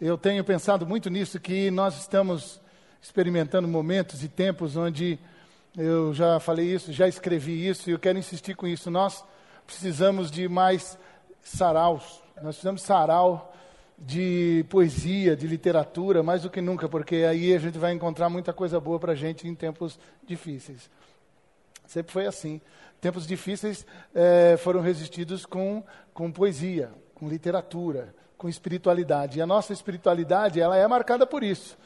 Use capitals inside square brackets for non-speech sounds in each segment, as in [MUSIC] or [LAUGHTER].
eu tenho pensado muito nisso, que nós estamos experimentando momentos e tempos onde eu já falei isso, já escrevi isso e eu quero insistir com isso. Nós precisamos de mais saraus, nós precisamos de sarau de poesia, de literatura, mais do que nunca, porque aí a gente vai encontrar muita coisa boa para a gente em tempos difíceis. Sempre foi assim. Tempos difíceis é, foram resistidos com, com poesia, com literatura, com espiritualidade. E a nossa espiritualidade, ela é marcada por isso.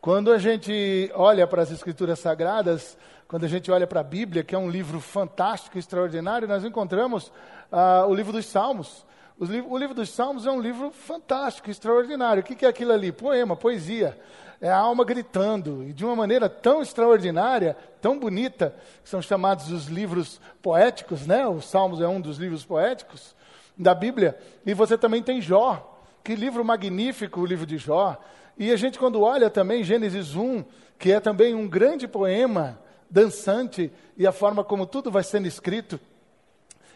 Quando a gente olha para as escrituras sagradas, quando a gente olha para a Bíblia, que é um livro fantástico, extraordinário, nós encontramos ah, o livro dos Salmos. O livro dos Salmos é um livro fantástico, extraordinário. O que é aquilo ali? Poema, poesia. É a alma gritando, e de uma maneira tão extraordinária, tão bonita, que são chamados os livros poéticos, né? Os Salmos é um dos livros poéticos da Bíblia. E você também tem Jó. Que livro magnífico o livro de Jó. E a gente, quando olha também Gênesis 1, que é também um grande poema dançante, e a forma como tudo vai sendo escrito,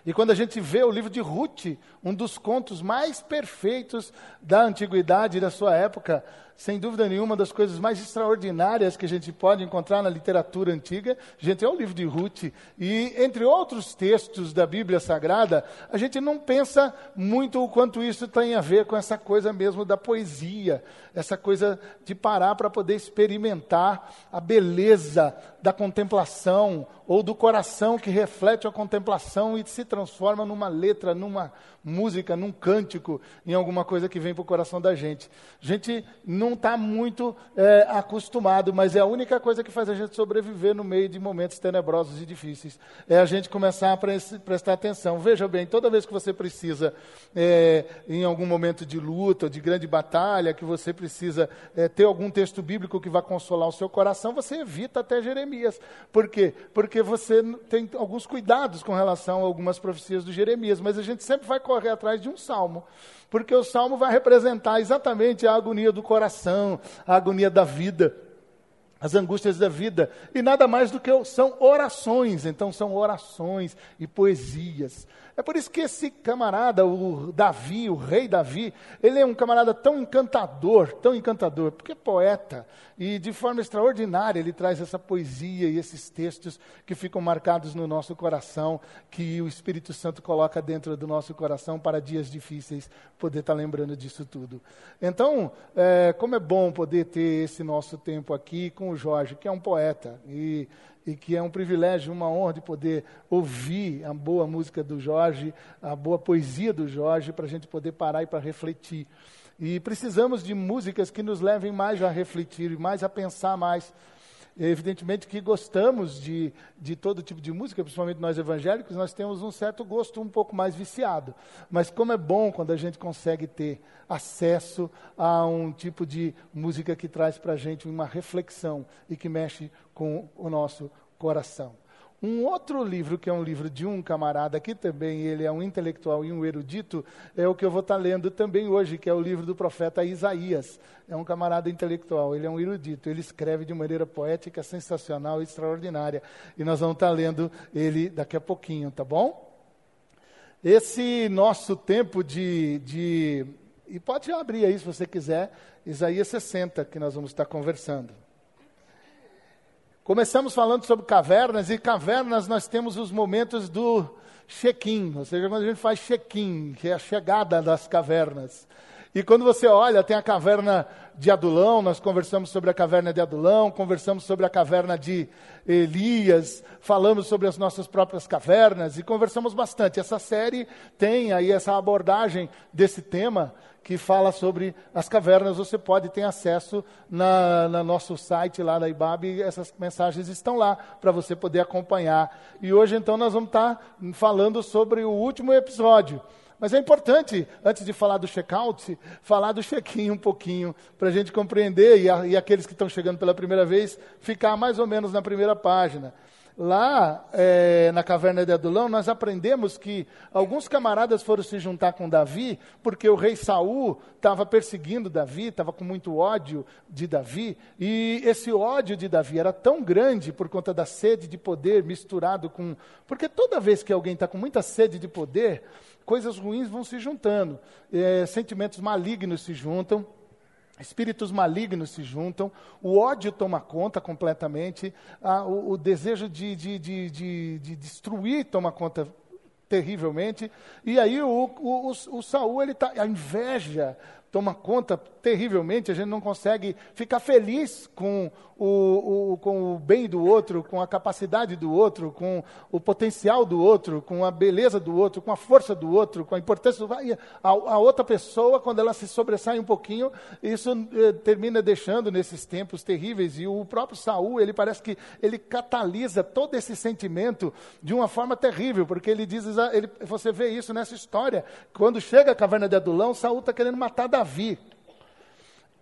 e quando a gente vê o livro de Ruth, um dos contos mais perfeitos da antiguidade da sua época, sem dúvida nenhuma, das coisas mais extraordinárias que a gente pode encontrar na literatura antiga. Gente, é o livro de Ruth. E, entre outros textos da Bíblia Sagrada, a gente não pensa muito o quanto isso tem a ver com essa coisa mesmo da poesia, essa coisa de parar para poder experimentar a beleza da contemplação ou do coração que reflete a contemplação e se transforma numa letra, numa música, num cântico, em alguma coisa que vem para o coração da gente. A gente não está muito é, acostumado, mas é a única coisa que faz a gente sobreviver no meio de momentos tenebrosos e difíceis. É a gente começar a pre prestar atenção. Veja bem, toda vez que você precisa, é, em algum momento de luta, de grande batalha, que você precisa é, ter algum texto bíblico que vá consolar o seu coração, você evita até Jeremias. Por quê? Porque você tem alguns cuidados com relação a algumas profecias do Jeremias, mas a gente sempre vai correr atrás de um salmo, porque o salmo vai representar exatamente a agonia do coração, a agonia da vida, as angústias da vida, e nada mais do que são orações, então são orações e poesias. É por isso que esse camarada, o Davi, o rei Davi, ele é um camarada tão encantador, tão encantador, porque é poeta, e de forma extraordinária ele traz essa poesia e esses textos que ficam marcados no nosso coração, que o Espírito Santo coloca dentro do nosso coração para dias difíceis, poder estar lembrando disso tudo. Então, é, como é bom poder ter esse nosso tempo aqui com o Jorge, que é um poeta, e e que é um privilégio, uma honra de poder ouvir a boa música do Jorge, a boa poesia do Jorge, para a gente poder parar e para refletir. E precisamos de músicas que nos levem mais a refletir, mais a pensar mais Evidentemente que gostamos de, de todo tipo de música, principalmente nós evangélicos, nós temos um certo gosto um pouco mais viciado. Mas como é bom quando a gente consegue ter acesso a um tipo de música que traz para a gente uma reflexão e que mexe com o nosso coração. Um outro livro, que é um livro de um camarada, que também ele é um intelectual e um erudito, é o que eu vou estar lendo também hoje, que é o livro do profeta Isaías. É um camarada intelectual, ele é um erudito, ele escreve de maneira poética, sensacional e extraordinária. E nós vamos estar lendo ele daqui a pouquinho, tá bom? Esse nosso tempo de, de e pode abrir aí se você quiser, Isaías 60, que nós vamos estar conversando. Começamos falando sobre cavernas, e cavernas nós temos os momentos do check-in, ou seja, quando a gente faz check-in, que é a chegada das cavernas. E quando você olha, tem a caverna de Adulão, nós conversamos sobre a caverna de Adulão, conversamos sobre a caverna de Elias, falamos sobre as nossas próprias cavernas e conversamos bastante. Essa série tem aí essa abordagem desse tema que fala sobre as cavernas. Você pode ter acesso na, no nosso site lá da IBAB, essas mensagens estão lá para você poder acompanhar. E hoje, então, nós vamos estar tá falando sobre o último episódio. Mas é importante, antes de falar do check-out, falar do check-in um pouquinho, para a gente compreender, e, a, e aqueles que estão chegando pela primeira vez, ficar mais ou menos na primeira página. Lá é, na caverna de Adulão, nós aprendemos que alguns camaradas foram se juntar com Davi, porque o rei Saul estava perseguindo Davi, estava com muito ódio de Davi, e esse ódio de Davi era tão grande por conta da sede de poder misturado com. Porque toda vez que alguém está com muita sede de poder, coisas ruins vão se juntando, é, sentimentos malignos se juntam. Espíritos malignos se juntam, o ódio toma conta completamente, o, o, desejo de, de, de, de, destruir toma conta terrivelmente, e aí o, o, o, o Saul, ele tá, a inveja toma conta terrivelmente, a gente não consegue ficar feliz com o, o, com o bem do outro, com a capacidade do outro, com o potencial do outro, com a beleza do outro, com a força do outro, com a importância do a, a outra pessoa, quando ela se sobressai um pouquinho, isso eh, termina deixando nesses tempos terríveis. E o próprio Saul, ele parece que ele catalisa todo esse sentimento de uma forma terrível, porque ele diz, ele, você vê isso nessa história, quando chega a caverna de Adulão, Saul está querendo matar Davi. Davi.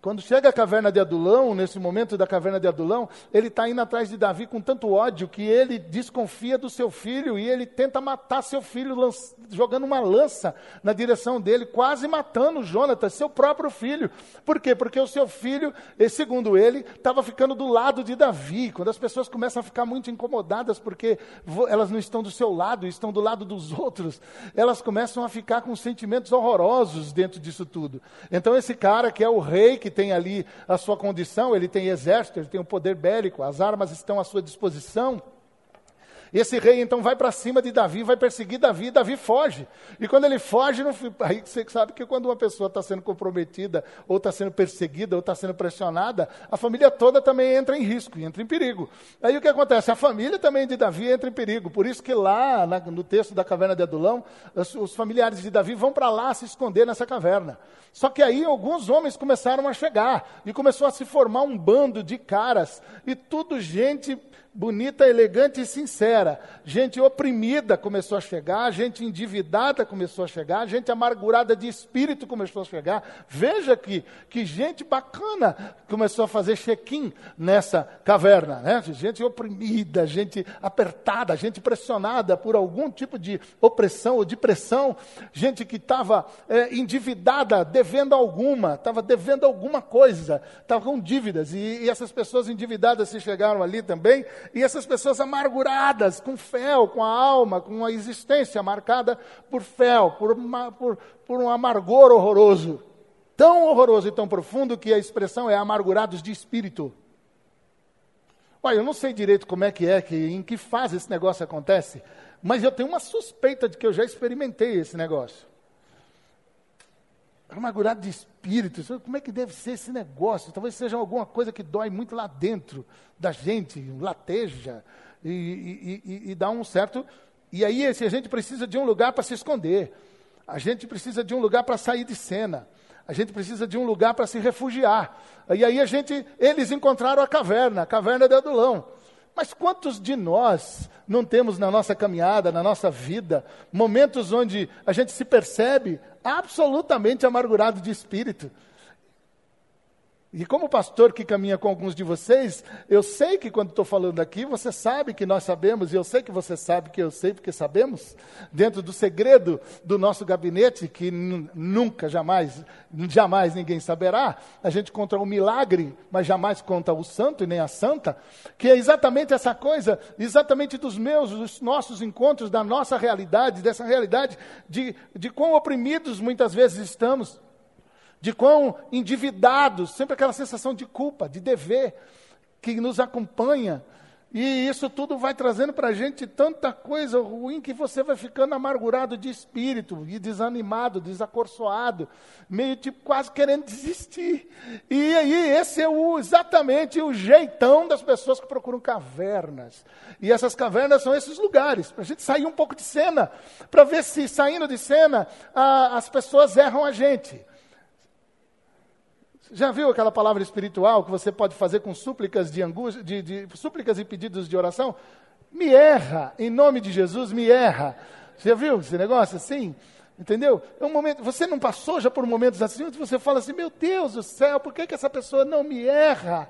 Quando chega a caverna de Adulão, nesse momento da caverna de Adulão, ele está indo atrás de Davi com tanto ódio que ele desconfia do seu filho e ele tenta matar seu filho, jogando uma lança na direção dele, quase matando Jonatas, seu próprio filho. Por quê? Porque o seu filho, segundo ele, estava ficando do lado de Davi. Quando as pessoas começam a ficar muito incomodadas porque elas não estão do seu lado, estão do lado dos outros, elas começam a ficar com sentimentos horrorosos dentro disso tudo. Então, esse cara que é o rei, que tem ali a sua condição, ele tem exército, ele tem um poder bélico, as armas estão à sua disposição. Esse rei então vai para cima de Davi, vai perseguir Davi, e Davi foge. E quando ele foge, não, aí você sabe que quando uma pessoa está sendo comprometida, ou está sendo perseguida, ou está sendo pressionada, a família toda também entra em risco, entra em perigo. Aí o que acontece? A família também de Davi entra em perigo. Por isso que lá na, no texto da caverna de Adulão, os, os familiares de Davi vão para lá se esconder nessa caverna. Só que aí alguns homens começaram a chegar e começou a se formar um bando de caras e tudo gente bonita, elegante e sincera. Gente oprimida começou a chegar, gente endividada começou a chegar, gente amargurada de espírito começou a chegar. Veja que, que gente bacana começou a fazer check-in nessa caverna. Né? Gente oprimida, gente apertada, gente pressionada por algum tipo de opressão ou de pressão, gente que estava é, endividada, devendo alguma, estava devendo alguma coisa, estava com dívidas. E, e essas pessoas endividadas se chegaram ali também e essas pessoas amarguradas, com fel, com a alma, com a existência marcada por fel, por, uma, por, por um amargor horroroso. Tão horroroso e tão profundo que a expressão é amargurados de espírito. Olha, eu não sei direito como é que é, que, em que fase esse negócio acontece, mas eu tenho uma suspeita de que eu já experimentei esse negócio amargurado de espírito. Como é que deve ser esse negócio? Talvez seja alguma coisa que dói muito lá dentro da gente, lateja, e, e, e, e dá um certo. E aí, a gente precisa de um lugar para se esconder. A gente precisa de um lugar para sair de cena. A gente precisa de um lugar para se refugiar. E aí a gente, eles encontraram a caverna, a caverna de Adulão. Mas quantos de nós não temos na nossa caminhada, na nossa vida, momentos onde a gente se percebe absolutamente amargurado de espírito? E como pastor que caminha com alguns de vocês, eu sei que quando estou falando aqui, você sabe que nós sabemos, e eu sei que você sabe que eu sei porque sabemos, dentro do segredo do nosso gabinete, que nunca, jamais, jamais ninguém saberá, a gente conta o milagre, mas jamais conta o santo e nem a santa, que é exatamente essa coisa, exatamente dos meus, dos nossos encontros, da nossa realidade, dessa realidade de, de quão oprimidos muitas vezes estamos de quão endividados, sempre aquela sensação de culpa, de dever, que nos acompanha. E isso tudo vai trazendo para a gente tanta coisa ruim que você vai ficando amargurado de espírito, e desanimado, desacorçoado, meio tipo quase querendo [LAUGHS] desistir. E aí, esse é o, exatamente o jeitão das pessoas que procuram cavernas. E essas cavernas são esses lugares, para a gente sair um pouco de cena, para ver se saindo de cena a, as pessoas erram a gente. Já viu aquela palavra espiritual que você pode fazer com súplicas de angústia, de, de, súplicas e pedidos de oração? Me erra, em nome de Jesus, me erra. Já viu esse negócio assim? Entendeu? É um momento, você não passou já por momentos assim, onde você fala assim, meu Deus do céu, por que, que essa pessoa não me erra?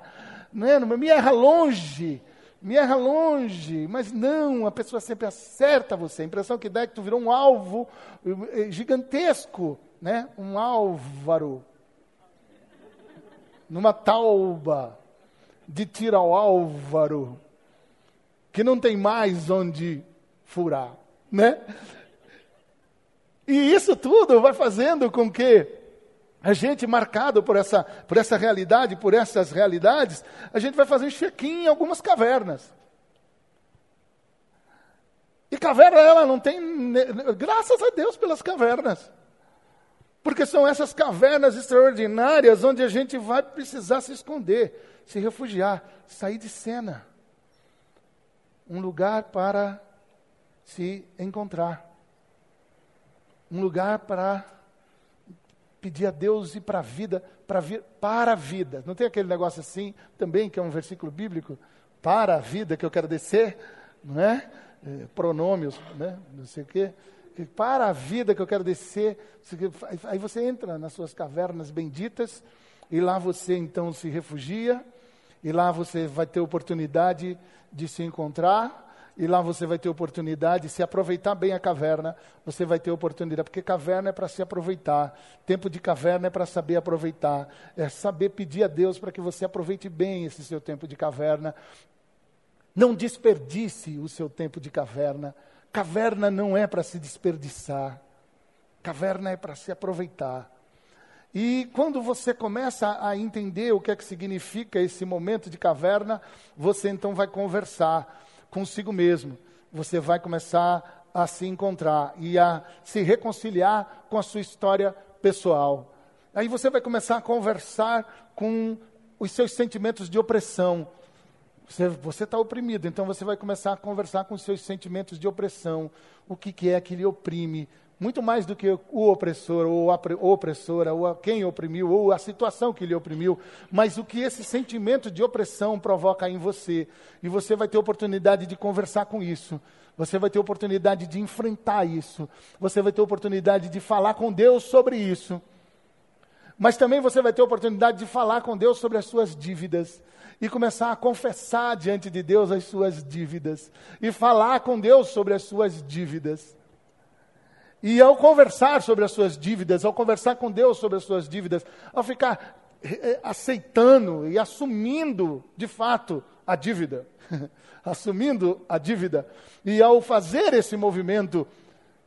Não é? Me erra longe, me erra longe, mas não, a pessoa sempre acerta você. A impressão que dá é que tu virou um alvo eh, gigantesco, né? um álvaro numa tauba de tiro ao álvaro, que não tem mais onde furar, né? E isso tudo vai fazendo com que a gente marcado por essa, por essa realidade, por essas realidades, a gente vai fazer check-in em algumas cavernas. E caverna, ela não tem. Graças a Deus pelas cavernas. Porque são essas cavernas extraordinárias onde a gente vai precisar se esconder, se refugiar, sair de cena. Um lugar para se encontrar. Um lugar para pedir a Deus ir para a vida, para, vir, para a vida. Não tem aquele negócio assim, também, que é um versículo bíblico? Para a vida que eu quero descer, não é? é pronômios, né? não sei o quê. Para a vida que eu quero descer. Aí você entra nas suas cavernas benditas, e lá você então se refugia, e lá você vai ter oportunidade de se encontrar e lá você vai ter oportunidade, se aproveitar bem a caverna, você vai ter oportunidade, porque caverna é para se aproveitar, tempo de caverna é para saber aproveitar, é saber pedir a Deus para que você aproveite bem esse seu tempo de caverna. Não desperdice o seu tempo de caverna. Caverna não é para se desperdiçar, caverna é para se aproveitar. E quando você começa a entender o que é que significa esse momento de caverna, você então vai conversar consigo mesmo. Você vai começar a se encontrar e a se reconciliar com a sua história pessoal. Aí você vai começar a conversar com os seus sentimentos de opressão. Você está oprimido, então você vai começar a conversar com os seus sentimentos de opressão. O que, que é que lhe oprime? muito mais do que o opressor, ou a opressora, ou a quem oprimiu, ou a situação que lhe oprimiu, mas o que esse sentimento de opressão provoca em você. E você vai ter oportunidade de conversar com isso. Você vai ter oportunidade de enfrentar isso. Você vai ter oportunidade de falar com Deus sobre isso. Mas também você vai ter oportunidade de falar com Deus sobre as suas dívidas e começar a confessar diante de Deus as suas dívidas e falar com Deus sobre as suas dívidas. E ao conversar sobre as suas dívidas, ao conversar com Deus sobre as suas dívidas, ao ficar eh, eh, aceitando e assumindo de fato a dívida, [LAUGHS] assumindo a dívida, e ao fazer esse movimento,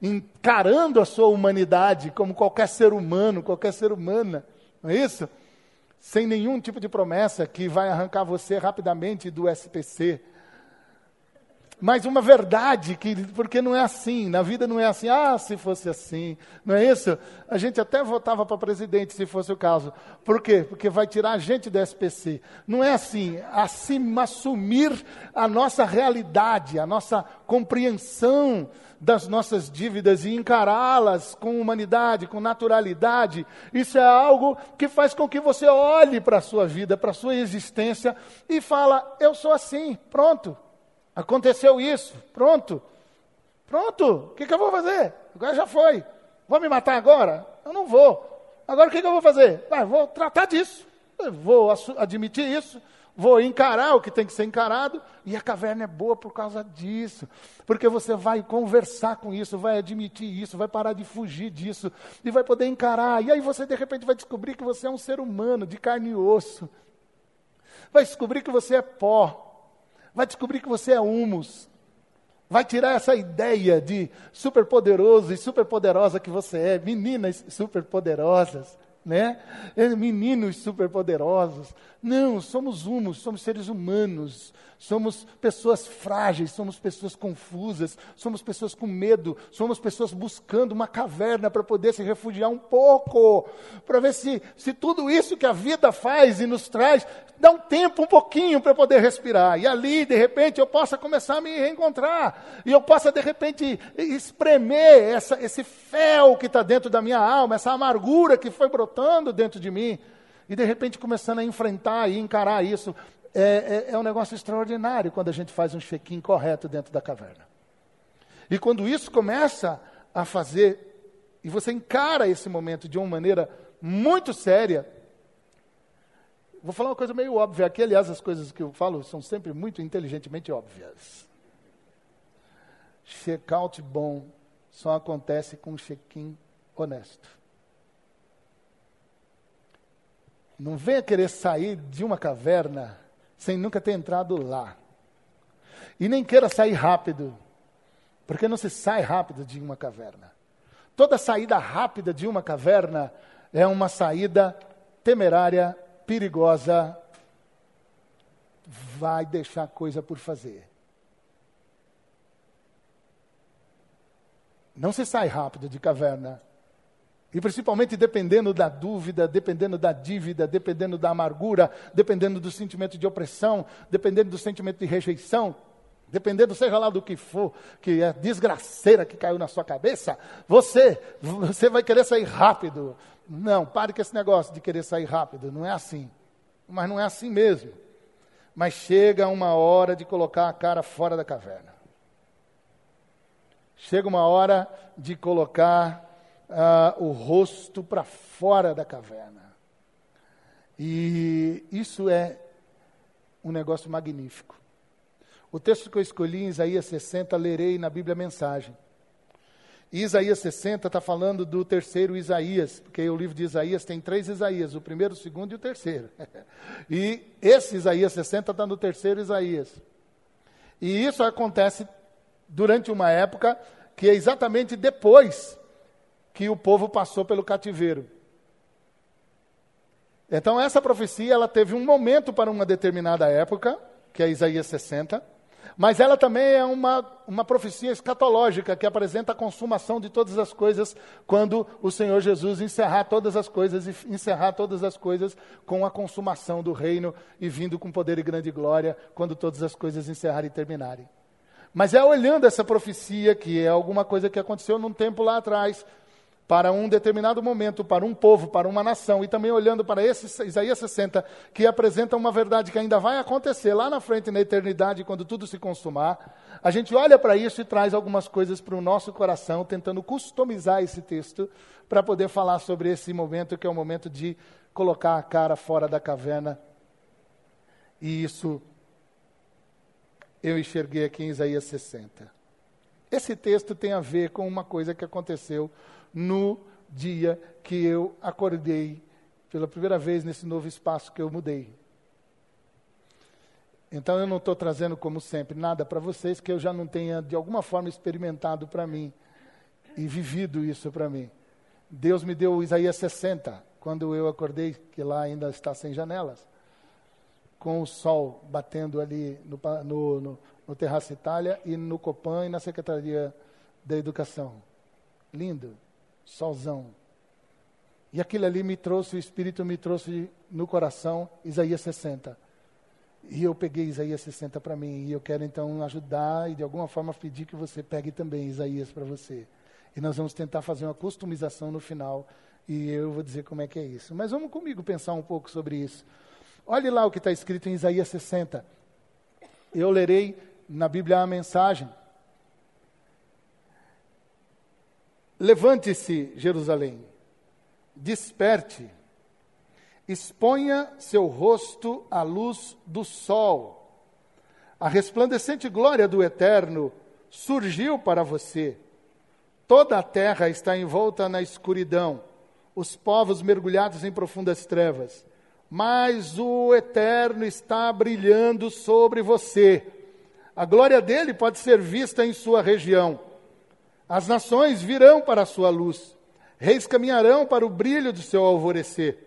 encarando a sua humanidade como qualquer ser humano, qualquer ser humana, não é isso? Sem nenhum tipo de promessa que vai arrancar você rapidamente do SPC, mas uma verdade, que, porque não é assim, na vida não é assim, ah, se fosse assim, não é isso? A gente até votava para presidente, se fosse o caso. Por quê? Porque vai tirar a gente do SPC. Não é assim, assim assumir a nossa realidade, a nossa compreensão das nossas dívidas e encará-las com humanidade, com naturalidade. Isso é algo que faz com que você olhe para a sua vida, para a sua existência e fala, eu sou assim, pronto. Aconteceu isso, pronto. Pronto, o que, que, eu vou fazer? Agora já foi. Vou me matar agora? Eu não vou. Agora o que, que eu vou fazer? Ah, vou tratar disso. Eu vou admitir isso. Vou encarar o que tem que ser encarado. E a caverna é boa por causa disso. Porque você vai conversar com isso, vai admitir isso, vai parar de fugir disso. E vai poder encarar. E aí você de repente vai descobrir que você é um ser humano de carne e osso. Vai descobrir que você é pó vai descobrir que você é humus. Vai tirar essa ideia de superpoderoso e superpoderosa que você é, meninas superpoderosas, né? É, meninos superpoderosos. Não, somos humus, somos seres humanos, somos pessoas frágeis, somos pessoas confusas, somos pessoas com medo, somos pessoas buscando uma caverna para poder se refugiar um pouco, para ver se, se tudo isso que a vida faz e nos traz, dá um tempo, um pouquinho para poder respirar. E ali, de repente, eu possa começar a me reencontrar, e eu possa, de repente, espremer essa, esse fel que está dentro da minha alma, essa amargura que foi brotando dentro de mim e de repente começando a enfrentar e encarar isso. É, é, é um negócio extraordinário quando a gente faz um check-in correto dentro da caverna. E quando isso começa a fazer, e você encara esse momento de uma maneira muito séria, vou falar uma coisa meio óbvia aqui, aliás, as coisas que eu falo são sempre muito inteligentemente óbvias. Check-out bom só acontece com um check-in honesto. Não venha querer sair de uma caverna sem nunca ter entrado lá. E nem queira sair rápido, porque não se sai rápido de uma caverna. Toda saída rápida de uma caverna é uma saída temerária, perigosa, vai deixar coisa por fazer. Não se sai rápido de caverna. E principalmente dependendo da dúvida, dependendo da dívida, dependendo da amargura, dependendo do sentimento de opressão, dependendo do sentimento de rejeição, dependendo seja lá do que for, que é desgraceira que caiu na sua cabeça, você, você vai querer sair rápido. Não, pare com esse negócio de querer sair rápido, não é assim. Mas não é assim mesmo. Mas chega uma hora de colocar a cara fora da caverna. Chega uma hora de colocar uh, o rosto para fora da caverna. E isso é um negócio magnífico. O texto que eu escolhi em Isaías 60, lerei na Bíblia Mensagem. E Isaías 60 está falando do terceiro Isaías, porque o livro de Isaías tem três Isaías, o primeiro, o segundo e o terceiro. [LAUGHS] e esse Isaías 60 está no terceiro Isaías. E isso acontece durante uma época que é exatamente depois que o povo passou pelo cativeiro. Então essa profecia ela teve um momento para uma determinada época, que é Isaías 60, mas ela também é uma, uma profecia escatológica que apresenta a consumação de todas as coisas quando o Senhor Jesus encerrar todas as coisas e encerrar todas as coisas com a consumação do reino e vindo com poder e grande glória quando todas as coisas encerrarem e terminarem. Mas é olhando essa profecia, que é alguma coisa que aconteceu num tempo lá atrás, para um determinado momento, para um povo, para uma nação, e também olhando para esse Isaías 60, que apresenta uma verdade que ainda vai acontecer lá na frente, na eternidade, quando tudo se consumar, a gente olha para isso e traz algumas coisas para o nosso coração, tentando customizar esse texto, para poder falar sobre esse momento, que é o momento de colocar a cara fora da caverna. E isso eu enxerguei aqui em Isaías 60. Esse texto tem a ver com uma coisa que aconteceu no dia que eu acordei pela primeira vez nesse novo espaço que eu mudei. Então eu não estou trazendo, como sempre, nada para vocês que eu já não tenha, de alguma forma, experimentado para mim e vivido isso para mim. Deus me deu Isaías 60, quando eu acordei, que lá ainda está sem janelas, com o sol batendo ali no, no, no, no Terraço Itália e no Copan e na Secretaria da Educação. Lindo solzão. E aquilo ali me trouxe, o Espírito me trouxe no coração Isaías 60. E eu peguei Isaías 60 para mim. E eu quero então ajudar e de alguma forma pedir que você pegue também Isaías para você. E nós vamos tentar fazer uma customização no final. E eu vou dizer como é que é isso. Mas vamos comigo pensar um pouco sobre isso. Olhe lá o que está escrito em Isaías 60. Eu lerei na Bíblia a mensagem. Levante-se, Jerusalém, desperte, exponha seu rosto à luz do sol. A resplandecente glória do Eterno surgiu para você. Toda a terra está envolta na escuridão, os povos mergulhados em profundas trevas. Mas o Eterno está brilhando sobre você. A glória dele pode ser vista em sua região. As nações virão para a sua luz, reis caminharão para o brilho do seu alvorecer.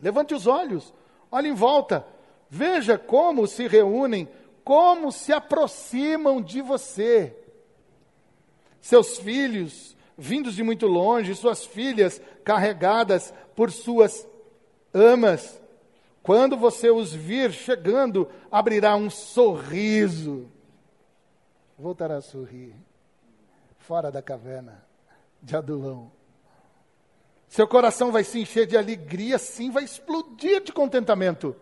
Levante os olhos, olhe em volta, veja como se reúnem, como se aproximam de você. Seus filhos, vindos de muito longe, suas filhas carregadas por suas amas. Quando você os vir chegando, abrirá um sorriso. Voltará a sorrir fora da caverna de Adulão. Seu coração vai se encher de alegria, sim, vai explodir de contentamento.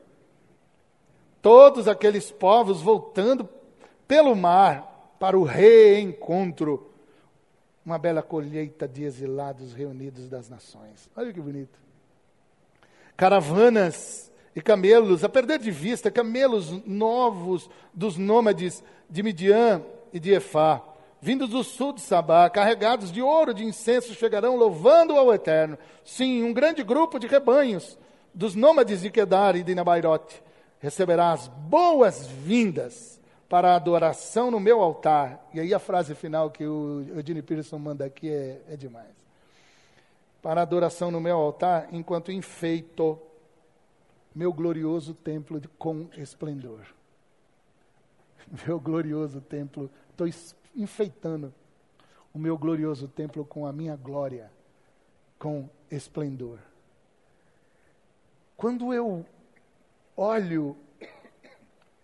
Todos aqueles povos voltando pelo mar para o reencontro. Uma bela colheita de exilados reunidos das nações. Olha que bonito. Caravanas e camelos, a perder de vista, camelos novos dos nômades de Midian e de Efá vindos do sul de Sabá, carregados de ouro de incenso, chegarão louvando ao Eterno. Sim, um grande grupo de rebanhos dos nômades de Kedar e de Nabairote receberá as boas-vindas para a adoração no meu altar. E aí a frase final que o Eugene Peterson manda aqui é, é demais. para adoração no meu altar, enquanto enfeito meu glorioso templo com esplendor. [LAUGHS] Meu glorioso templo, estou enfeitando o meu glorioso templo com a minha glória, com esplendor. Quando eu olho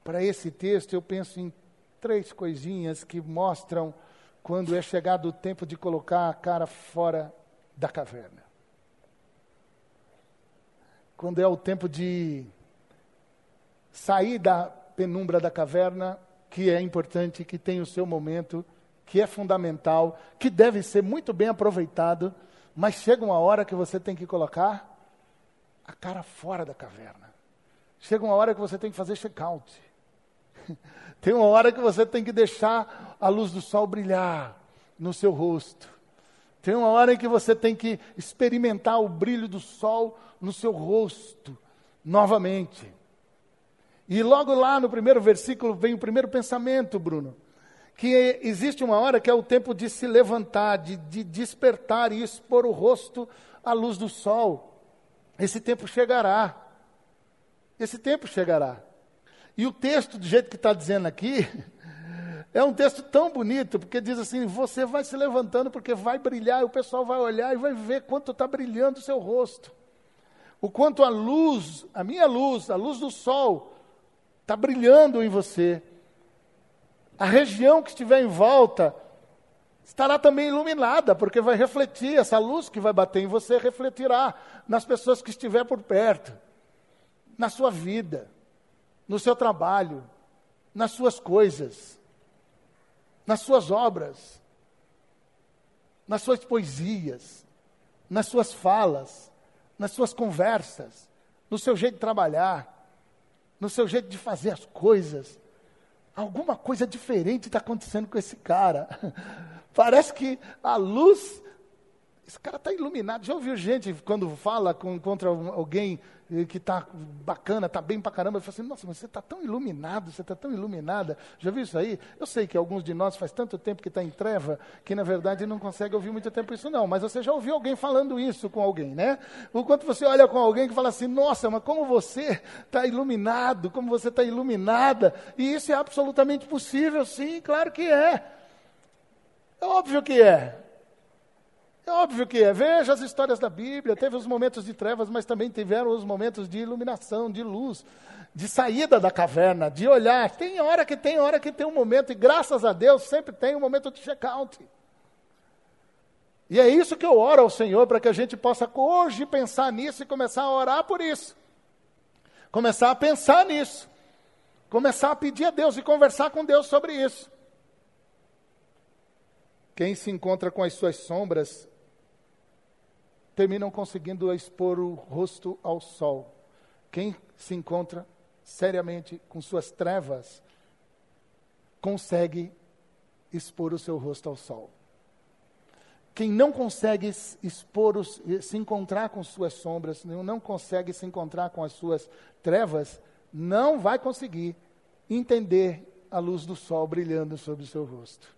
para esse texto, eu penso em três coisinhas que mostram quando é chegado o tempo de colocar a cara fora da caverna. Quando é o tempo de sair da penumbra da caverna, que é importante, que tem o seu momento, que é fundamental, que deve ser muito bem aproveitado, mas chega uma hora que você tem que colocar a cara fora da caverna. Chega uma hora que você tem que fazer check-out. [LAUGHS] Tem uma hora que você tem que deixar a luz do sol brilhar no seu rosto. Tem uma hora em que você tem que experimentar o brilho do sol no seu rosto novamente. E logo lá no primeiro versículo vem o primeiro pensamento, Bruno, que existe uma hora que é o tempo de se levantar, de, de despertar e expor o rosto à luz do sol. Esse tempo chegará. Esse tempo chegará. E o texto, do jeito que está dizendo aqui, [LAUGHS] é um texto tão bonito, porque diz assim: você vai se levantando porque vai brilhar, e o pessoal vai olhar e vai ver quanto está brilhando o seu rosto. O quanto a luz, a minha luz, a luz do sol, está brilhando em você. A região que estiver em volta estará também iluminada, porque vai refletir, essa luz que vai bater em você refletirá nas pessoas que estiver por perto, na sua vida no seu trabalho, nas suas coisas, nas suas obras, nas suas poesias, nas suas falas, nas suas conversas, no seu jeito de trabalhar, no seu jeito de fazer as coisas. Alguma coisa diferente está acontecendo com esse cara. [LAUGHS] Parece que a luz esse cara está iluminado. Já ouviu gente quando fala com, contra alguém eh, que está bacana, está bem pra caramba, fala assim, nossa, mas você está tão iluminado, você está tão iluminada. Já viu isso aí? Eu sei que alguns de nós faz tanto tempo que está em treva, que na verdade não consegue ouvir muito tempo isso não. Mas você já ouviu alguém falando isso com alguém, né? O quanto você olha com alguém que fala assim, nossa, mas como você está iluminado, como você está iluminada. E isso é absolutamente possível, sim, claro que é. É óbvio que é. É óbvio que é. Veja as histórias da Bíblia. Teve os momentos de trevas, mas também tiveram os momentos de iluminação, de luz, de saída da caverna, de olhar. Tem hora que tem, hora que tem um momento, e graças a Deus sempre tem um momento de check-out. E é isso que eu oro ao Senhor, para que a gente possa hoje pensar nisso e começar a orar por isso. Começar a pensar nisso. Começar a pedir a Deus e conversar com Deus sobre isso. Quem se encontra com as suas sombras terminam conseguindo expor o rosto ao sol. Quem se encontra seriamente com suas trevas consegue expor o seu rosto ao sol. Quem não consegue expor, os, se encontrar com suas sombras, não consegue se encontrar com as suas trevas, não vai conseguir entender a luz do sol brilhando sobre o seu rosto.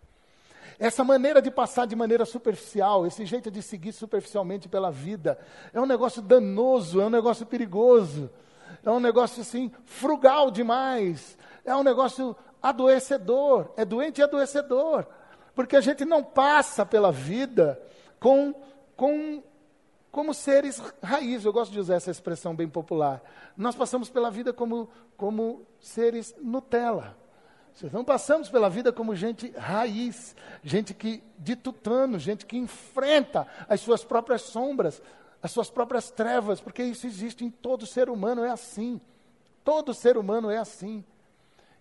Essa maneira de passar de maneira superficial, esse jeito de seguir superficialmente pela vida, é um negócio danoso, é um negócio perigoso, é um negócio assim, frugal demais, é um negócio adoecedor, é doente e adoecedor, porque a gente não passa pela vida com, com como seres raiz, eu gosto de usar essa expressão bem popular. Nós passamos pela vida como, como seres Nutella. Não passamos pela vida como gente raiz, gente que de tutano, gente que enfrenta as suas próprias sombras, as suas próprias trevas, porque isso existe em todo ser humano, é assim. Todo ser humano é assim.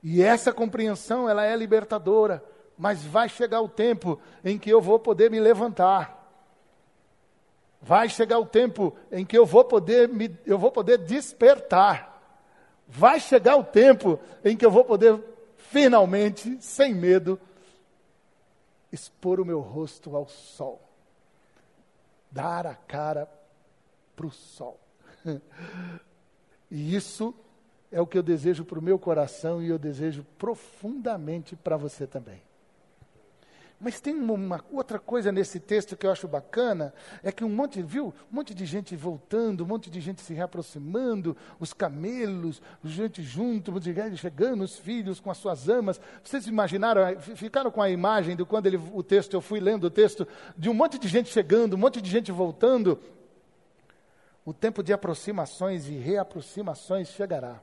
E essa compreensão, ela é libertadora, mas vai chegar o tempo em que eu vou poder me levantar. Vai chegar o tempo em que eu vou poder me, eu vou poder despertar. Vai chegar o tempo em que eu vou poder finalmente, sem medo, expor o meu rosto ao sol, dar a cara para o sol. E isso é o que eu desejo para o meu coração e eu desejo profundamente para você também. Mas tem uma, outra coisa nesse texto que eu acho bacana, é que um monte, viu? Um monte de gente voltando, um monte de gente se reaproximando, os camelos, gente junto, chegando, os filhos com as suas amas. Vocês imaginaram, ficaram com a imagem de quando ele, o texto, eu fui lendo o texto, de um monte de gente chegando, um monte de gente voltando. O tempo de aproximações e reaproximações chegará.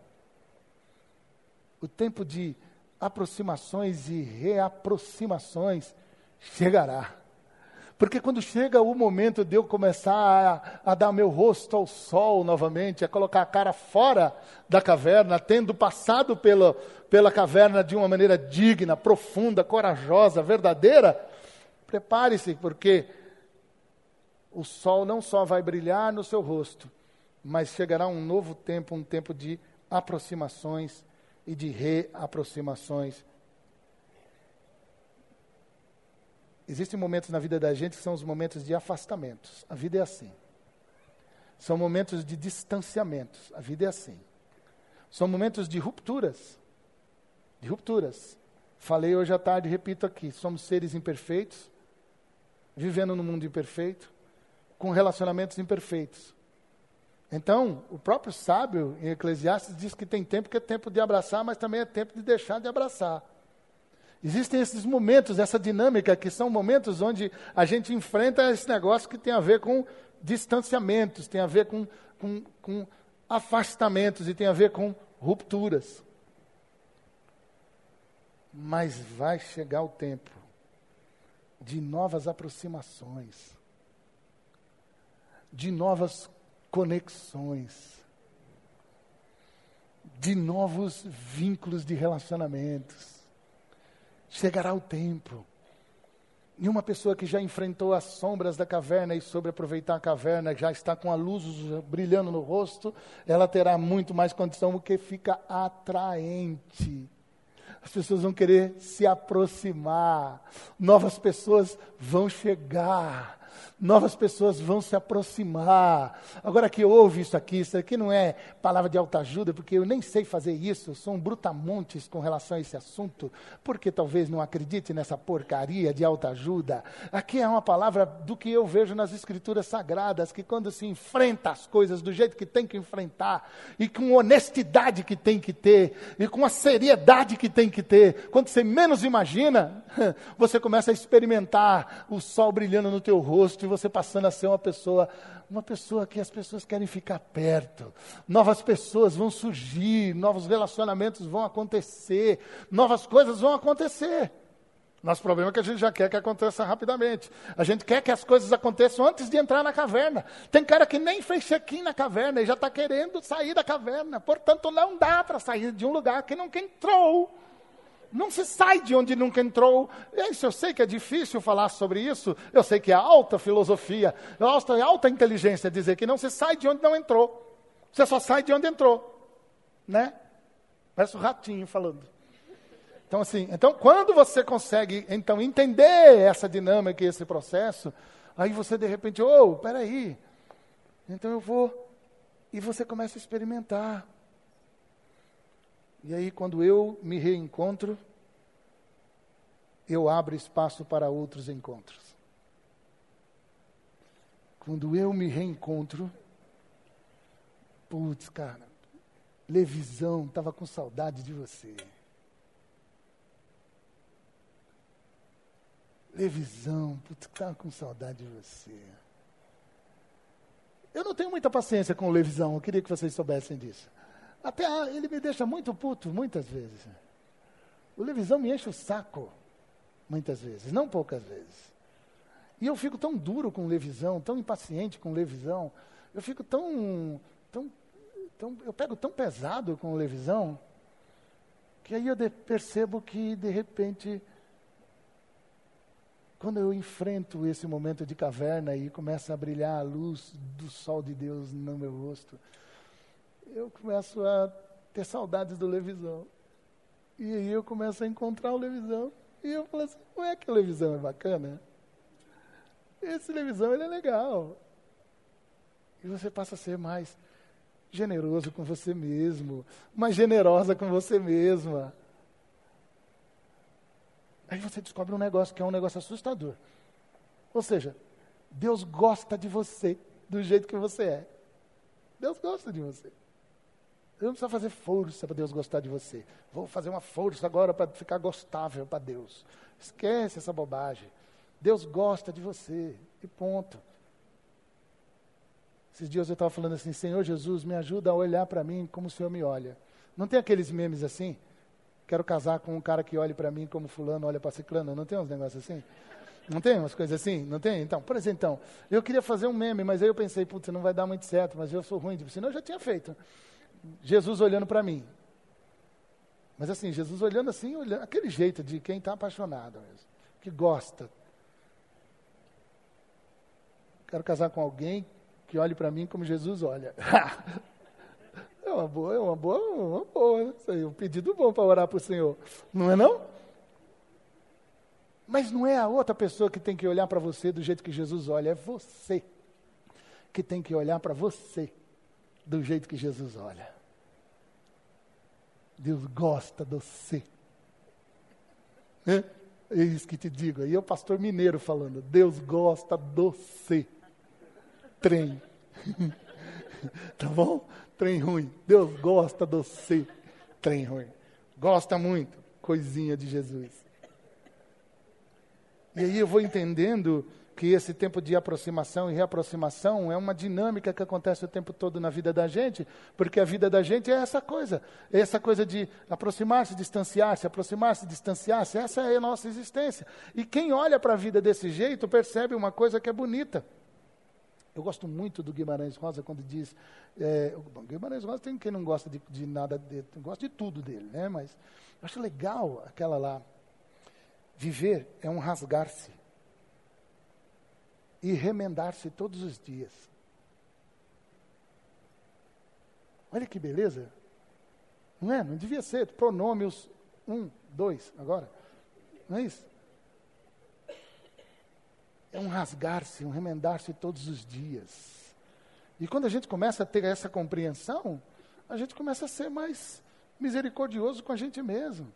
O tempo de aproximações e reaproximações chegará. Porque quando chega o momento de eu começar a, a, dar meu rosto ao sol novamente, a colocar a cara fora da caverna, tendo passado pela, pela caverna de uma maneira digna, profunda, corajosa, verdadeira, prepare-se, porque o sol não só vai brilhar no seu rosto, mas chegará um novo tempo, um tempo de aproximações e de reaproximações Existem momentos na vida da gente que são os momentos de afastamentos. A vida é assim. São momentos de distanciamentos. A vida é assim. São momentos de rupturas. De rupturas. Falei hoje à tarde, repito aqui: somos seres imperfeitos, vivendo num mundo imperfeito, com relacionamentos imperfeitos. Então, o próprio sábio em Eclesiastes diz que tem tempo que é tempo de abraçar, mas também é tempo de deixar de abraçar. Existem esses momentos, essa dinâmica, que são momentos onde a gente enfrenta esse negócio que tem a ver com distanciamentos, tem a ver com, com, com afastamentos e tem a ver com rupturas. Mas vai chegar o tempo de novas aproximações, de novas conexões, de novos vínculos de relacionamentos chegará o tempo. E uma pessoa que já enfrentou as sombras da caverna e soube aproveitar a caverna, já está com a luz brilhando no rosto, ela terá muito mais condição, porque fica atraente. As pessoas vão querer se aproximar, novas pessoas vão chegar novas pessoas vão se aproximar. Agora que ouve isso aqui, isso aqui não é palavra de alta ajuda, porque eu nem sei fazer isso, eu sou um brutamontes com relação a esse assunto, porque talvez não acredite nessa porcaria de alta ajuda. Aqui é uma palavra do que eu vejo nas escrituras sagradas, que quando se enfrenta as coisas do jeito que tem que enfrentar, e com honestidade que tem que ter, e com a seriedade que tem que ter, quando você menos imagina, [LAUGHS] você começa a experimentar o sol brilhando no teu rosto, e você passando a ser uma pessoa, uma pessoa que as pessoas querem ficar perto. Novas pessoas vão surgir, novos relacionamentos vão acontecer, novas coisas vão acontecer. Nosso problema é que a gente já quer que aconteça rapidamente. A gente quer que as coisas aconteçam antes de entrar na caverna. Tem cara que nem fez check-in na caverna e já está querendo sair da caverna. Portanto, não dá para sair de um lugar que nunca entrou. Não se sai de onde nunca entrou. Isso eu sei que é difícil falar sobre isso. Eu sei que é alta filosofia, alta, alta inteligência dizer que não se sai de onde não entrou. Você só sai de onde entrou. Né? Parece um ratinho falando. Então, assim, então quando você consegue então entender essa dinâmica e esse processo, aí você de repente, oh, peraí, então eu vou. E você começa a experimentar. E aí, quando eu me reencontro, eu abro espaço para outros encontros. Quando eu me reencontro, putz, cara, Levisão, estava com saudade de você. Levisão, putz, estava com saudade de você. Eu não tenho muita paciência com o Levisão, eu queria que vocês soubessem disso. Até ele me deixa muito puto, muitas vezes. O Levisão me enche o saco, muitas vezes, não poucas vezes. E eu fico tão duro com o Levisão, tão impaciente com o Levisão. Eu fico tão, tão, tão eu pego tão pesado com o Levisão, que aí eu de, percebo que, de repente, quando eu enfrento esse momento de caverna e começa a brilhar a luz do sol de Deus no meu rosto, eu começo a ter saudades do Levisão. E aí eu começo a encontrar o Levisão. E eu falo assim, não é que a Levisão é bacana? Esse Levisão, ele é legal. E você passa a ser mais generoso com você mesmo, mais generosa com você mesma. Aí você descobre um negócio que é um negócio assustador. Ou seja, Deus gosta de você do jeito que você é. Deus gosta de você. Você não precisa fazer força para Deus gostar de você. Vou fazer uma força agora para ficar gostável para Deus. Esquece essa bobagem. Deus gosta de você. E ponto. Esses dias eu estava falando assim, Senhor Jesus, me ajuda a olhar para mim como o Senhor me olha. Não tem aqueles memes assim? Quero casar com um cara que olhe para mim como fulano olha para ciclano. Não tem uns negócios assim? Não tem umas coisas assim? Não tem? Então, por exemplo, então, eu queria fazer um meme, mas aí eu pensei, putz, não vai dar muito certo, mas eu sou ruim, tipo, senão eu já tinha feito. Jesus olhando para mim. Mas assim, Jesus olhando assim, olhando, aquele jeito de quem está apaixonado mesmo, que gosta. Quero casar com alguém que olhe para mim como Jesus olha. [LAUGHS] é uma boa, é uma boa, uma boa. Isso aí, um pedido bom para orar para o Senhor. Não é não? Mas não é a outra pessoa que tem que olhar para você do jeito que Jesus olha, é você que tem que olhar para você do jeito que Jesus olha. Deus gosta de você. É isso que te digo. Aí é o pastor mineiro falando. Deus gosta do você. Trem. [LAUGHS] tá bom? Trem ruim. Deus gosta do você. Trem ruim. Gosta muito. Coisinha de Jesus. E aí eu vou entendendo que esse tempo de aproximação e reaproximação é uma dinâmica que acontece o tempo todo na vida da gente, porque a vida da gente é essa coisa, é essa coisa de aproximar-se, distanciar-se, aproximar-se, distanciar-se, essa é a nossa existência. E quem olha para a vida desse jeito percebe uma coisa que é bonita. Eu gosto muito do Guimarães Rosa quando diz. É, bom, Guimarães Rosa tem quem não gosta de, de nada, de, gosta de tudo dele, né? Mas eu acho legal aquela lá. Viver é um rasgar-se e remendar-se todos os dias. Olha que beleza. Não é? Não devia ser. Pronômios um, dois, agora. Não é isso? É um rasgar-se, um remendar-se todos os dias. E quando a gente começa a ter essa compreensão, a gente começa a ser mais misericordioso com a gente mesmo.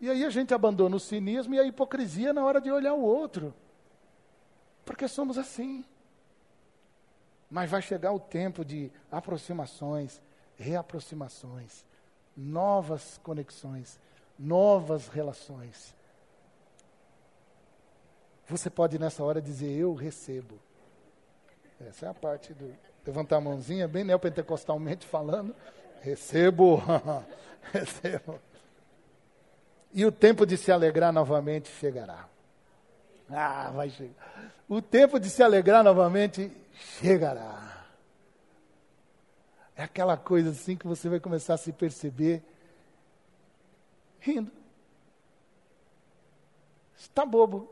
E aí a gente abandona o cinismo e a hipocrisia na hora de olhar o outro. Porque somos assim. Mas vai chegar o tempo de aproximações, reaproximações, novas conexões, novas relações. Você pode nessa hora dizer: Eu recebo. Essa é a parte do levantar a mãozinha, bem neopentecostalmente falando. Recebo, [LAUGHS] recebo. E o tempo de se alegrar novamente chegará. Ah, vai chegar o tempo de se alegrar novamente chegará. É aquela coisa assim que você vai começar a se perceber rindo. Está bobo.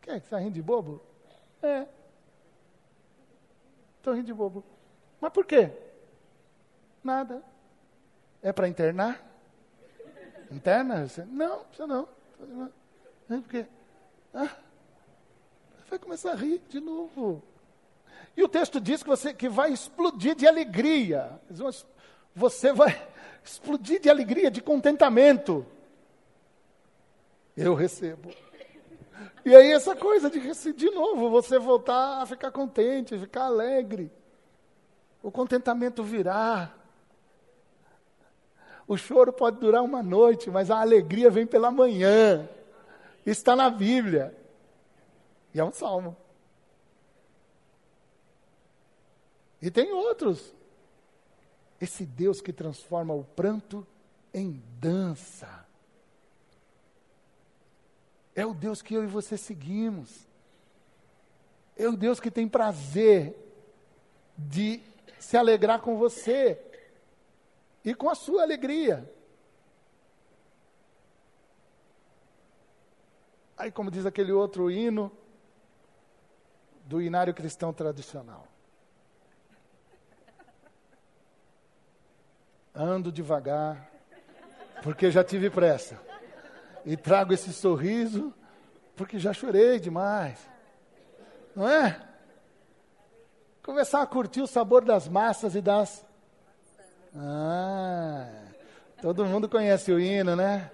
Quem é que está rindo de bobo? É. Estou rindo de bobo. Mas por quê? Nada. É para internar? Interna? Não, precisa não. Por quê? Ah, vai começar a rir de novo. E o texto diz que você que vai explodir de alegria. Você vai explodir de alegria, de contentamento. Eu recebo. E aí essa coisa de de novo, você voltar a ficar contente, ficar alegre. O contentamento virá. O choro pode durar uma noite, mas a alegria vem pela manhã. Está na Bíblia. E é um salmo. E tem outros. Esse Deus que transforma o pranto em dança. É o Deus que eu e você seguimos. É o Deus que tem prazer de se alegrar com você e com a sua alegria. Aí, como diz aquele outro hino, do inário cristão tradicional. Ando devagar, porque já tive pressa. E trago esse sorriso, porque já chorei demais. Não é? Começar a curtir o sabor das massas e das. Ah, todo mundo conhece o hino, né?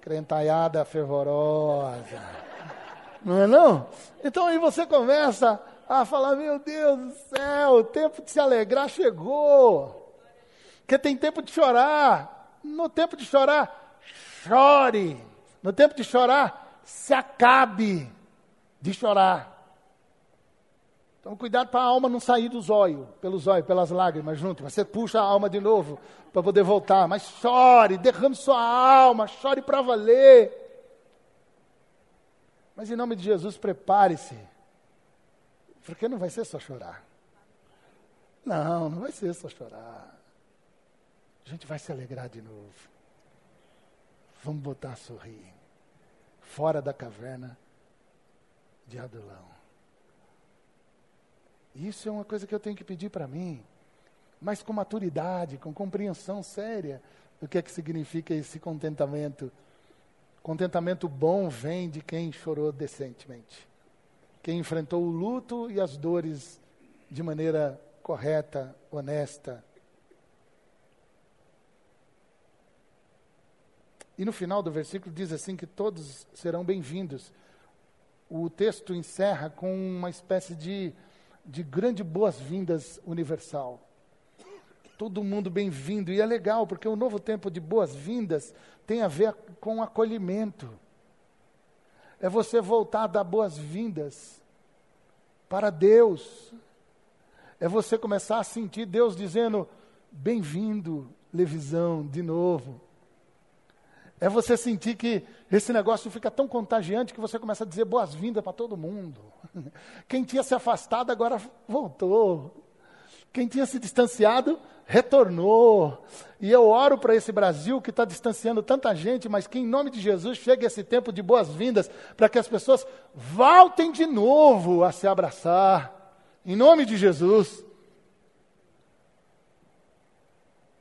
Crentaiada fervorosa. Não é não? Então aí você começa a falar, meu Deus do céu, o tempo de se alegrar chegou. Porque tem tempo de chorar. No tempo de chorar, chore. No tempo de chorar, se acabe de chorar. Então, cuidado para a alma não sair do zóio, pelo zóio, pelas lágrimas junto. Você puxa a alma de novo para poder voltar. Mas chore, derrame sua alma, chore para valer. Mas em nome de Jesus, prepare-se. Porque não vai ser só chorar. Não, não vai ser só chorar. A gente vai se alegrar de novo. Vamos botar a sorrir. Fora da caverna de Adulão. Isso é uma coisa que eu tenho que pedir para mim, mas com maturidade, com compreensão séria do que é que significa esse contentamento. Contentamento bom vem de quem chorou decentemente, quem enfrentou o luto e as dores de maneira correta, honesta. E no final do versículo diz assim que todos serão bem-vindos. O texto encerra com uma espécie de de grande boas-vindas universal. Todo mundo bem-vindo. E é legal, porque o novo tempo de boas-vindas tem a ver com acolhimento. É você voltar a dar boas-vindas para Deus. É você começar a sentir Deus dizendo: bem-vindo, Levisão, de novo. É você sentir que esse negócio fica tão contagiante que você começa a dizer boas-vindas para todo mundo. [LAUGHS] Quem tinha se afastado agora voltou. Quem tinha se distanciado retornou. E eu oro para esse Brasil que está distanciando tanta gente, mas que em nome de Jesus chegue esse tempo de boas-vindas para que as pessoas voltem de novo a se abraçar. Em nome de Jesus.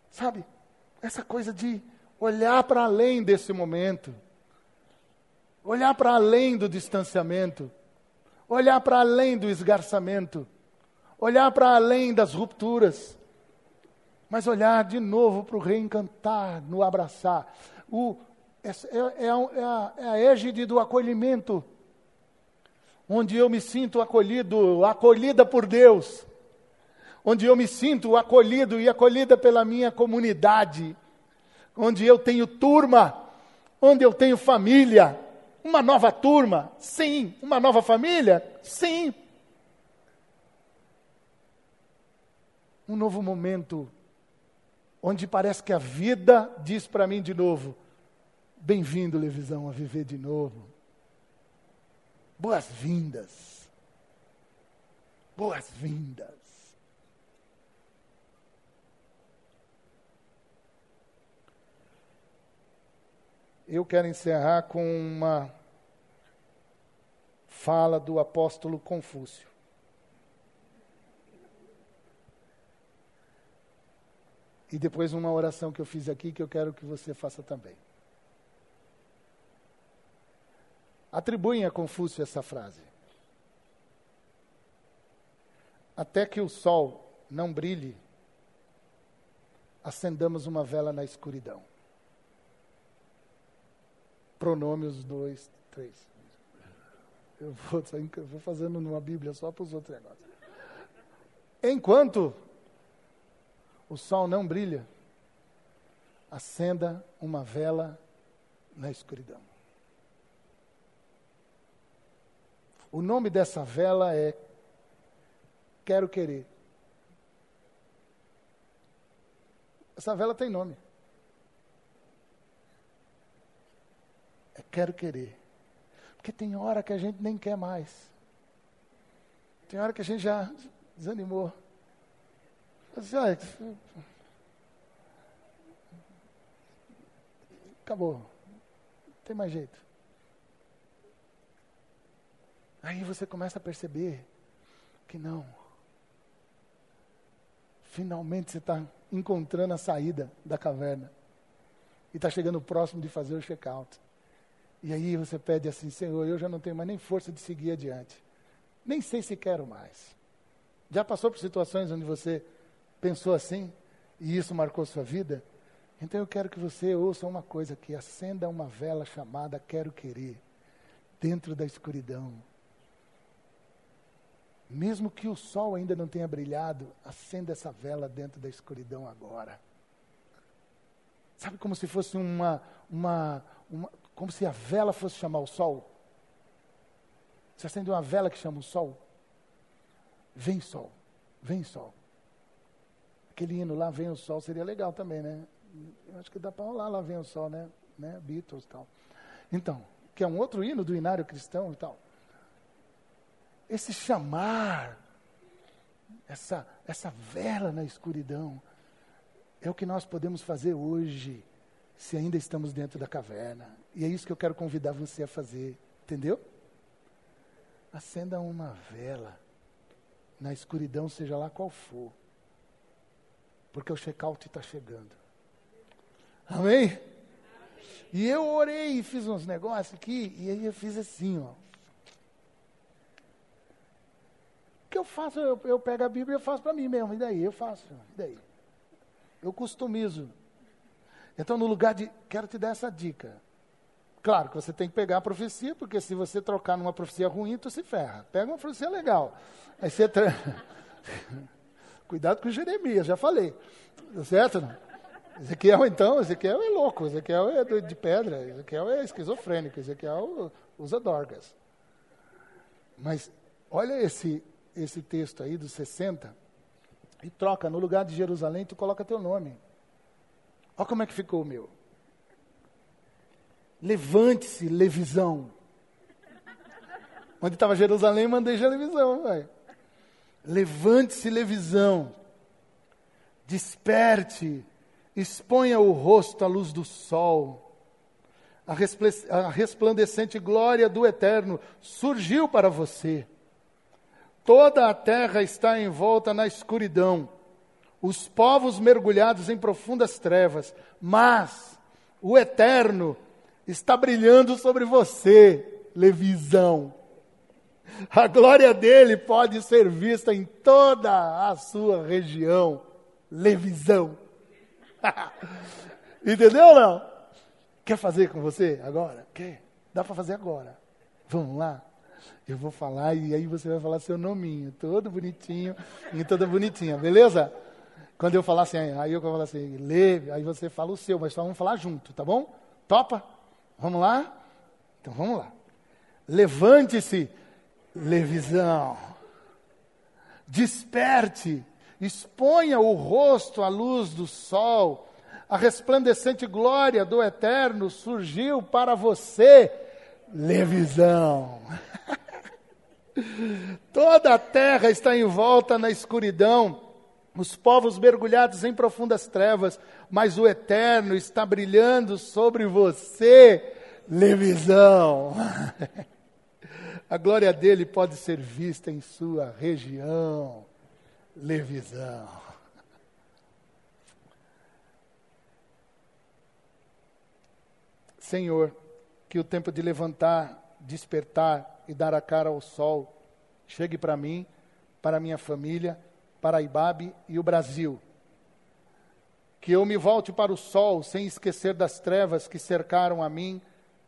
Sabe, essa coisa de olhar para além desse momento, olhar para além do distanciamento, olhar para além do esgarçamento, olhar para além das rupturas, mas olhar de novo para o reencantar, no abraçar. O, é, é, é, a, é a égide do acolhimento, onde eu me sinto acolhido, acolhida por Deus, onde eu me sinto acolhido e acolhida pela minha comunidade onde eu tenho turma, onde eu tenho família. Uma nova turma? Sim. Uma nova família? Sim. Um novo momento, onde parece que a vida diz para mim de novo: bem-vindo, Levisão, a viver de novo. Boas-vindas. Boas-vindas. Eu quero encerrar com uma fala do apóstolo Confúcio. E depois uma oração que eu fiz aqui que eu quero que você faça também. Atribuem a Confúcio essa frase. Até que o sol não brilhe, acendamos uma vela na escuridão pronômios dois, três. Eu vou, vou fazendo numa Bíblia só para os outros negócios. Enquanto o sol não brilha, acenda uma vela na escuridão. O nome dessa vela é Quero Querer. Essa vela tem nome. Quero querer. Porque tem hora que a gente nem quer mais. Tem hora que a gente já desanimou. Assim, olha, acabou. Não tem mais jeito. Aí você começa a perceber que não. Finalmente você está encontrando a saída da caverna. E está chegando próximo de fazer o check-out. E aí você pede assim, Senhor, eu já não tenho mais nem força de seguir adiante. Nem sei se quero mais. Já passou por situações onde você pensou assim e isso marcou sua vida? Então eu quero que você ouça uma coisa aqui: acenda uma vela chamada Quero Querer, dentro da escuridão. Mesmo que o sol ainda não tenha brilhado, acenda essa vela dentro da escuridão agora. Sabe como se fosse uma, uma, uma como se a vela fosse chamar o sol? Você acende uma vela que chama o sol? Vem sol, vem sol. Aquele hino lá, vem o sol, seria legal também, né? Eu acho que dá para rolar lá, vem o sol, né? né? Beatles e tal. Então, que é um outro hino do inário cristão e tal. Esse chamar, essa, essa vela na escuridão, é o que nós podemos fazer hoje, se ainda estamos dentro da caverna. E é isso que eu quero convidar você a fazer, entendeu? Acenda uma vela na escuridão, seja lá qual for, porque o check-out está chegando. Amém? E eu orei e fiz uns negócios aqui, e aí eu fiz assim, ó. O que eu faço? Eu, eu pego a Bíblia e eu faço para mim mesmo. E daí? Eu faço. E daí? Eu customizo. Então, no lugar de. Quero te dar essa dica. Claro que você tem que pegar a profecia, porque se você trocar numa profecia ruim, tu se ferra. Pega uma profecia legal. Aí você. Tra... [LAUGHS] Cuidado com Jeremias, já falei. Tá certo? Ezequiel, então, Ezequiel é louco, Ezequiel é de pedra, Ezequiel é esquizofrênico, Ezequiel usa dorgas. Mas olha esse, esse texto aí dos 60 e troca, no lugar de Jerusalém, tu coloca teu nome. Olha como é que ficou o meu. Levante-se, Levisão. Onde estava Jerusalém, mandei televisão, vai. Levante-se, Levisão. Desperte, exponha o rosto à luz do sol. A resplandecente glória do Eterno surgiu para você. Toda a terra está envolta na escuridão, os povos mergulhados em profundas trevas, mas o Eterno está brilhando sobre você, Levisão. A glória dele pode ser vista em toda a sua região, Levisão. [LAUGHS] Entendeu não? Quer fazer com você agora? Quer? Dá para fazer agora. Vamos lá? Eu vou falar e aí você vai falar seu nominho, todo bonitinho e toda bonitinha, beleza? Quando eu falar assim, aí eu vou falar assim, lê, aí você fala o seu, mas só vamos falar junto, tá bom? Topa? Vamos lá? Então vamos lá. Levante-se, Levisão. Desperte, exponha o rosto à luz do sol. A resplandecente glória do Eterno surgiu para você, Levisão. [LAUGHS] Toda a terra está envolta na escuridão, os povos mergulhados em profundas trevas, mas o Eterno está brilhando sobre você, Levisão. [LAUGHS] A glória dele pode ser vista em sua região, Levisão. Senhor, que o tempo de levantar, despertar e dar a cara ao sol chegue para mim, para minha família, para a Ibabe e o Brasil que eu me volte para o sol sem esquecer das trevas que cercaram a mim,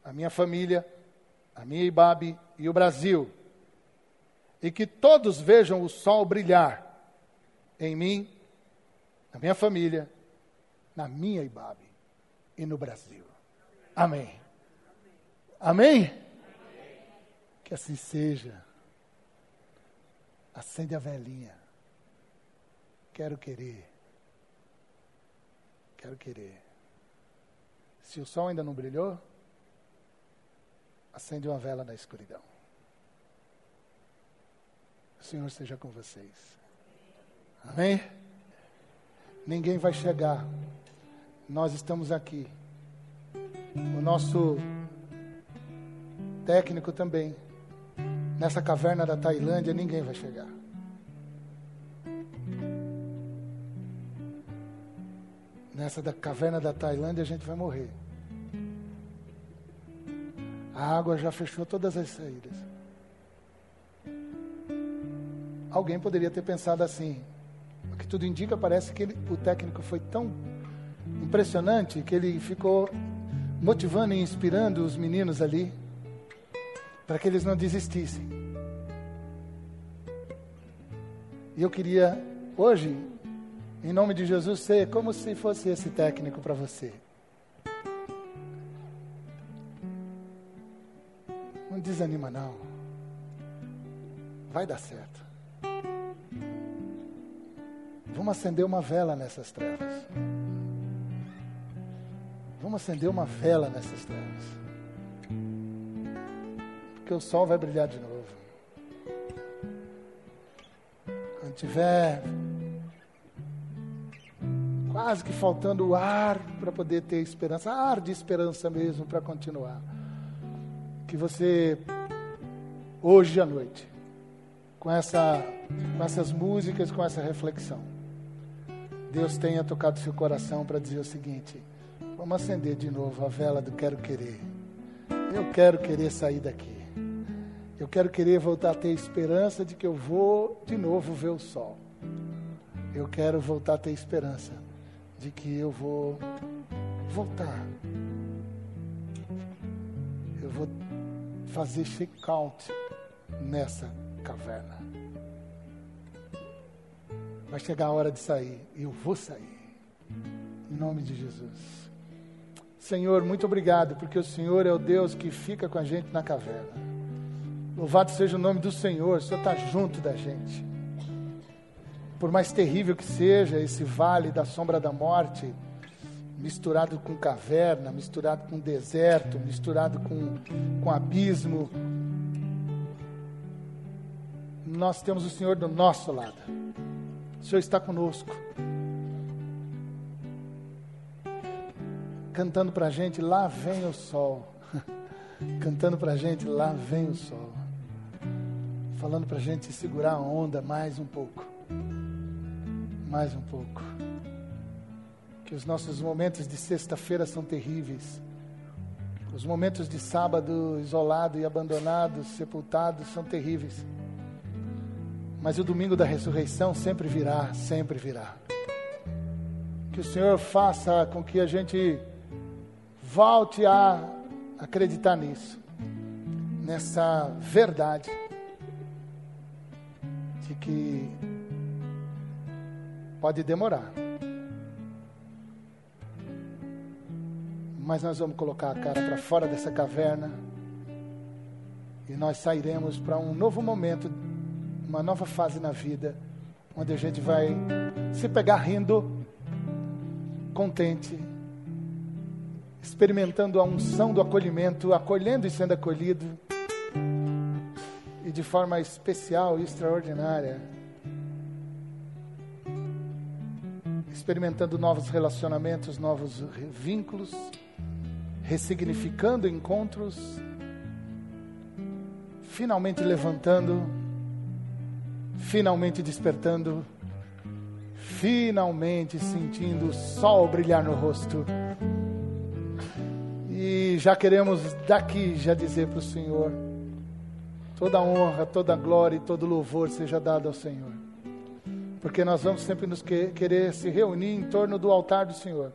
a minha família, a minha Ibabe e o Brasil. E que todos vejam o sol brilhar em mim, na minha família, na minha Ibabe e no Brasil. Amém. Amém? Que assim seja. Acende a velhinha. Quero querer Quero querer. Se o sol ainda não brilhou, acende uma vela na escuridão. O Senhor esteja com vocês. Amém? Ninguém vai chegar. Nós estamos aqui. O nosso técnico também. Nessa caverna da Tailândia, ninguém vai chegar. Nessa da caverna da Tailândia a gente vai morrer. A água já fechou todas as saídas. Alguém poderia ter pensado assim. O que tudo indica, parece que ele, o técnico foi tão impressionante que ele ficou motivando e inspirando os meninos ali para que eles não desistissem. E eu queria hoje, em nome de Jesus, ser como se fosse esse técnico para você. Não desanima não. Vai dar certo. Vamos acender uma vela nessas trevas. Vamos acender uma vela nessas trevas. Porque o sol vai brilhar de novo. Quando tiver quase que faltando o ar para poder ter esperança, ar de esperança mesmo para continuar. Que você, hoje à noite, com, essa, com essas músicas, com essa reflexão, Deus tenha tocado seu coração para dizer o seguinte: Vamos acender de novo a vela do quero querer. Eu quero querer sair daqui. Eu quero querer voltar a ter esperança de que eu vou de novo ver o sol. Eu quero voltar a ter esperança de que eu vou voltar. Eu vou fazer check-out nessa caverna. Vai chegar a hora de sair e eu vou sair. Em nome de Jesus. Senhor, muito obrigado, porque o Senhor é o Deus que fica com a gente na caverna. Louvado seja o nome do Senhor, o Senhor está junto da gente. Por mais terrível que seja esse vale da sombra da morte, misturado com caverna, misturado com deserto, misturado com, com abismo, nós temos o Senhor do nosso lado. O Senhor está conosco. cantando para a gente: Lá vem o sol. [LAUGHS] cantando para a gente: Lá vem o sol. Falando para a gente segurar a onda mais um pouco. Mais um pouco. Que os nossos momentos de sexta-feira são terríveis. Os momentos de sábado isolado e abandonado, sepultado, são terríveis. Mas o domingo da ressurreição sempre virá, sempre virá. Que o Senhor faça com que a gente Volte a acreditar nisso, nessa verdade de que pode demorar, mas nós vamos colocar a cara para fora dessa caverna e nós sairemos para um novo momento, uma nova fase na vida, onde a gente vai se pegar rindo, contente experimentando a unção do acolhimento, acolhendo e sendo acolhido, e de forma especial e extraordinária, experimentando novos relacionamentos, novos vínculos, ressignificando encontros, finalmente levantando, finalmente despertando, finalmente sentindo o sol brilhar no rosto e já queremos daqui já dizer para o Senhor: toda honra, toda glória e todo louvor seja dado ao Senhor. Porque nós vamos sempre nos que, querer se reunir em torno do altar do Senhor.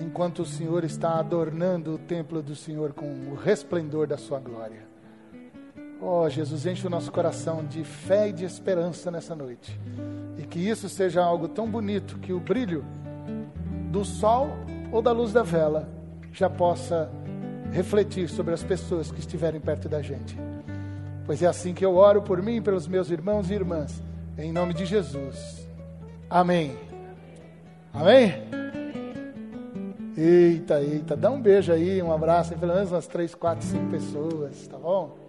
Enquanto o Senhor está adornando o templo do Senhor com o resplendor da sua glória. Oh, Jesus, enche o nosso coração de fé e de esperança nessa noite. E que isso seja algo tão bonito que o brilho do sol ou da luz da vela já possa refletir sobre as pessoas que estiverem perto da gente. Pois é assim que eu oro por mim e pelos meus irmãos e irmãs, em nome de Jesus. Amém. Amém? Eita, eita, dá um beijo aí, um abraço, em pelo menos umas três, quatro, cinco pessoas, tá bom?